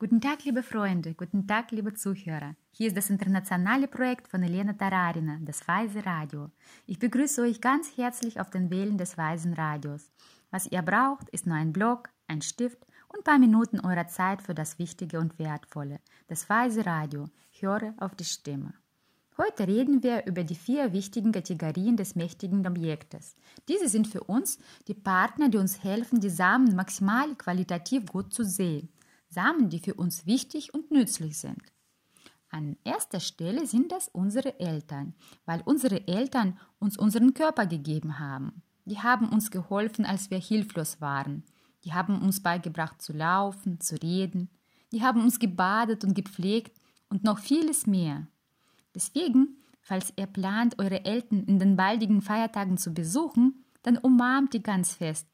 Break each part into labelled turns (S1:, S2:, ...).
S1: Guten Tag, liebe Freunde, guten Tag, liebe Zuhörer. Hier ist das internationale Projekt von Elena Tararina, das Weise Radio. Ich begrüße euch ganz herzlich auf den Wellen des Weisen Radios. Was ihr braucht, ist nur ein Blog, ein Stift und ein paar Minuten eurer Zeit für das Wichtige und Wertvolle. Das Weise Radio. Höre auf die Stimme. Heute reden wir über die vier wichtigen Kategorien des mächtigen Objektes. Diese sind für uns die Partner, die uns helfen, die Samen maximal qualitativ gut zu sehen. Samen, die für uns wichtig und nützlich sind. An erster Stelle sind das unsere Eltern, weil unsere Eltern uns unseren Körper gegeben haben. Die haben uns geholfen, als wir hilflos waren. Die haben uns beigebracht zu laufen, zu reden. Die haben uns gebadet und gepflegt und noch vieles mehr. Deswegen, falls ihr plant, eure Eltern in den baldigen Feiertagen zu besuchen, dann umarmt die ganz fest.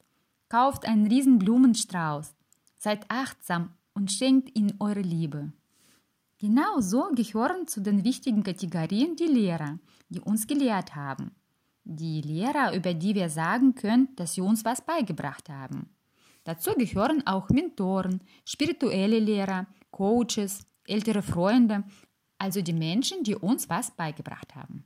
S1: Kauft einen riesen Blumenstrauß. Seid achtsam und schenkt ihnen eure Liebe. Genauso gehören zu den wichtigen Kategorien die Lehrer, die uns gelehrt haben. Die Lehrer, über die wir sagen können, dass sie uns was beigebracht haben. Dazu gehören auch Mentoren, spirituelle Lehrer, Coaches, ältere Freunde, also die Menschen, die uns was beigebracht haben.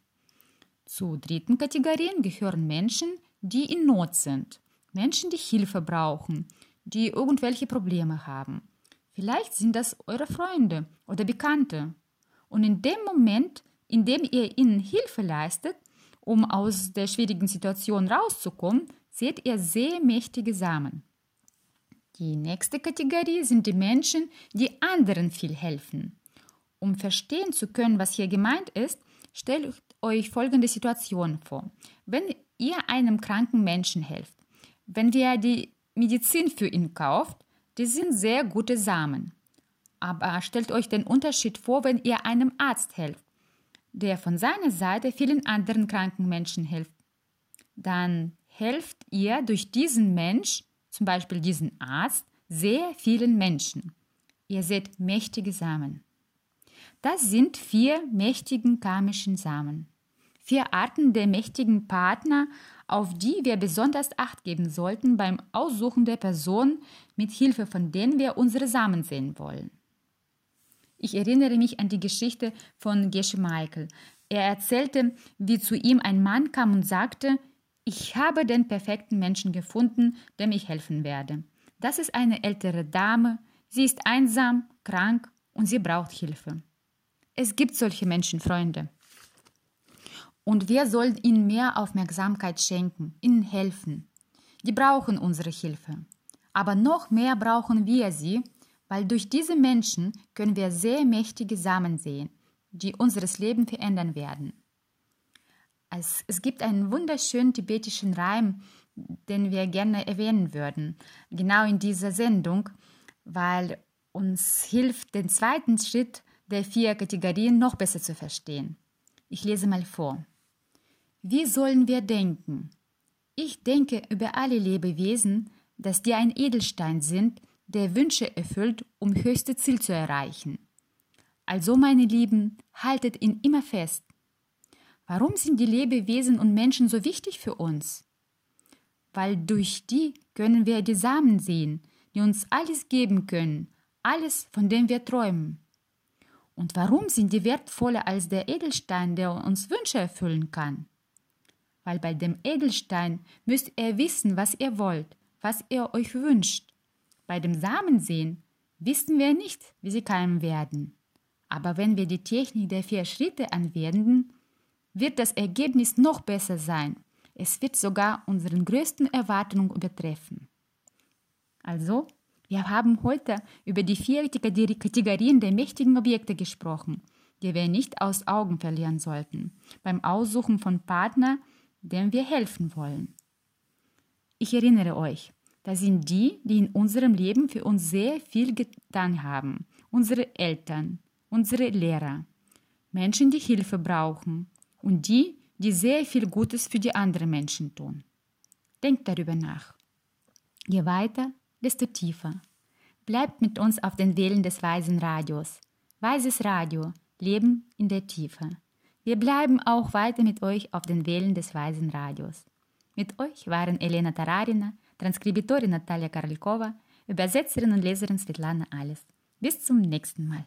S1: Zu dritten Kategorien gehören Menschen, die in Not sind, Menschen, die Hilfe brauchen, die irgendwelche Probleme haben. Vielleicht sind das eure Freunde oder Bekannte. Und in dem Moment, in dem ihr ihnen Hilfe leistet, um aus der schwierigen Situation rauszukommen, seht ihr sehr mächtige Samen. Die nächste Kategorie sind die Menschen, die anderen viel helfen. Um verstehen zu können, was hier gemeint ist, stellt euch folgende Situation vor. Wenn ihr einem kranken Menschen helft, wenn ihr die Medizin für ihn kauft, die sind sehr gute Samen. Aber stellt euch den Unterschied vor, wenn ihr einem Arzt helft, der von seiner Seite vielen anderen kranken Menschen hilft. Dann helft ihr durch diesen Mensch, zum Beispiel diesen Arzt, sehr vielen Menschen. Ihr seht mächtige Samen. Das sind vier mächtigen karmischen Samen. Vier Arten der mächtigen Partner, auf die wir besonders Acht geben sollten beim Aussuchen der Person, mit Hilfe von denen wir unsere Samen sehen wollen. Ich erinnere mich an die Geschichte von Gesche Michael. Er erzählte, wie zu ihm ein Mann kam und sagte, ich habe den perfekten Menschen gefunden, dem ich helfen werde. Das ist eine ältere Dame, sie ist einsam, krank und sie braucht Hilfe. Es gibt solche Menschen, Freunde. Und wir sollen ihnen mehr Aufmerksamkeit schenken, ihnen helfen. Die brauchen unsere Hilfe. Aber noch mehr brauchen wir sie, weil durch diese Menschen können wir sehr mächtige Samen sehen, die unseres Leben verändern werden. Es, es gibt einen wunderschönen tibetischen Reim, den wir gerne erwähnen würden, genau in dieser Sendung, weil uns hilft, den zweiten Schritt der vier Kategorien noch besser zu verstehen. Ich lese mal vor. Wie sollen wir denken? Ich denke über alle Lebewesen, dass die ein Edelstein sind, der Wünsche erfüllt, um höchste Ziel zu erreichen. Also, meine Lieben, haltet ihn immer fest. Warum sind die Lebewesen und Menschen so wichtig für uns? Weil durch die können wir die Samen sehen, die uns alles geben können, alles, von dem wir träumen. Und warum sind die wertvoller als der Edelstein, der uns Wünsche erfüllen kann? Weil bei dem Edelstein müsst ihr wissen, was ihr wollt, was ihr euch wünscht. Bei dem Samensehen wissen wir nicht, wie sie keimen werden. Aber wenn wir die Technik der vier Schritte anwenden, wird das Ergebnis noch besser sein. Es wird sogar unseren größten Erwartungen übertreffen. Also, wir haben heute über die vier Kategorien der mächtigen Objekte gesprochen, die wir nicht aus Augen verlieren sollten. Beim Aussuchen von Partner dem wir helfen wollen. Ich erinnere euch, das sind die, die in unserem Leben für uns sehr viel getan haben. Unsere Eltern, unsere Lehrer, Menschen, die Hilfe brauchen und die, die sehr viel Gutes für die anderen Menschen tun. Denkt darüber nach. Je weiter, desto tiefer. Bleibt mit uns auf den Wellen des Weisen Radios. Weises Radio, Leben in der Tiefe. Wir bleiben auch weiter mit euch auf den Wellen des Weisen Radios. Mit euch waren Elena Tararina, Transkribitorin Natalia Karlikova, Übersetzerin und Leserin Svetlana Alles. Bis zum nächsten Mal.